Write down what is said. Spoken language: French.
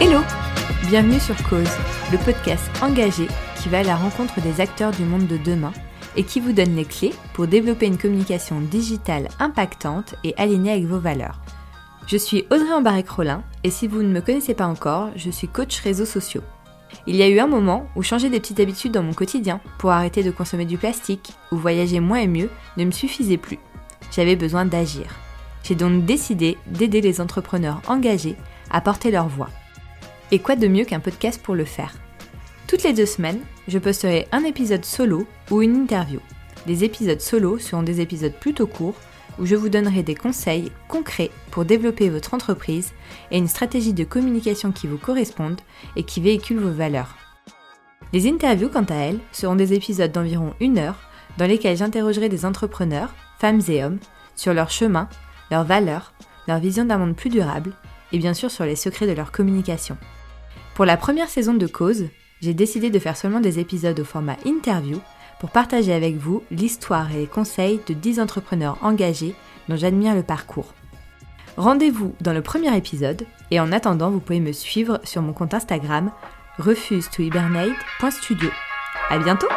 Hello Bienvenue sur Cause, le podcast engagé qui va à la rencontre des acteurs du monde de demain et qui vous donne les clés pour développer une communication digitale impactante et alignée avec vos valeurs. Je suis Audrey Embarek-Rollin et si vous ne me connaissez pas encore, je suis coach réseaux sociaux. Il y a eu un moment où changer des petites habitudes dans mon quotidien pour arrêter de consommer du plastique ou voyager moins et mieux ne me suffisait plus. J'avais besoin d'agir. J'ai donc décidé d'aider les entrepreneurs engagés à porter leur voix. Et quoi de mieux qu'un podcast pour le faire? Toutes les deux semaines, je posterai un épisode solo ou une interview. Les épisodes solo seront des épisodes plutôt courts où je vous donnerai des conseils concrets pour développer votre entreprise et une stratégie de communication qui vous corresponde et qui véhicule vos valeurs. Les interviews, quant à elles, seront des épisodes d'environ une heure dans lesquels j'interrogerai des entrepreneurs, femmes et hommes, sur leur chemin, leurs valeurs, leur vision d'un monde plus durable et bien sûr sur les secrets de leur communication. Pour la première saison de Cause, j'ai décidé de faire seulement des épisodes au format interview pour partager avec vous l'histoire et les conseils de 10 entrepreneurs engagés dont j'admire le parcours. Rendez-vous dans le premier épisode et en attendant, vous pouvez me suivre sur mon compte Instagram refuse to hibernate.studio. À bientôt!